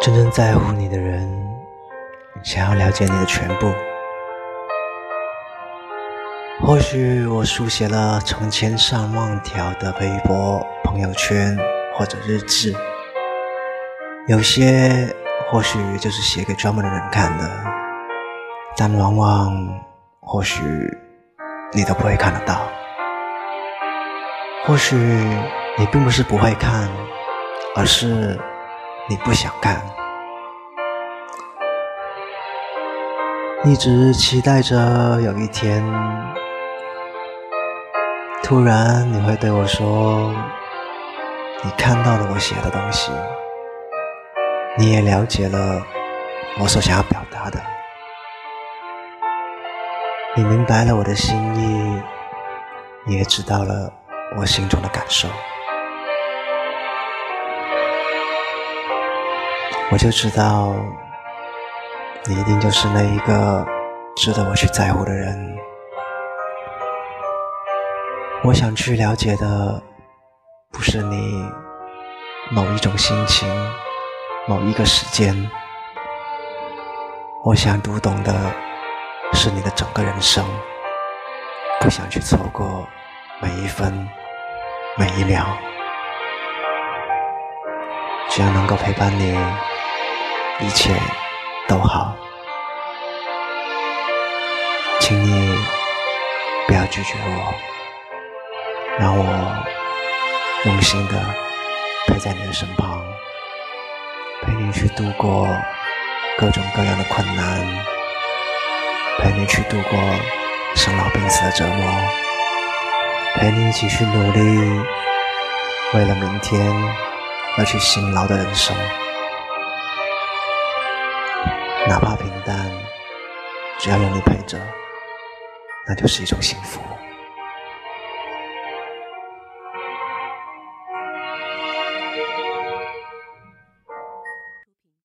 真正在乎你的人，想要了解你的全部。或许我书写了成千上万条的微博、朋友圈或者日志，有些或许就是写给专门的人看的，但往往或许你都不会看得到。或许你并不是不会看，而是……你不想看，一直期待着有一天，突然你会对我说：“你看到了我写的东西，你也了解了我所想要表达的，你明白了我的心意，你也知道了我心中的感受。”我就知道，你一定就是那一个值得我去在乎的人。我想去了解的，不是你某一种心情、某一个时间。我想读懂的，是你的整个人生。不想去错过每一分、每一秒。只要能够陪伴你。一切都好，请你不要拒绝我，让我用心的陪在你的身旁，陪你去度过各种各样的困难，陪你去度过生老病死的折磨，陪你一起去努力，为了明天而去辛劳的人生。哪怕平淡，只要有你陪着，那就是一种幸福。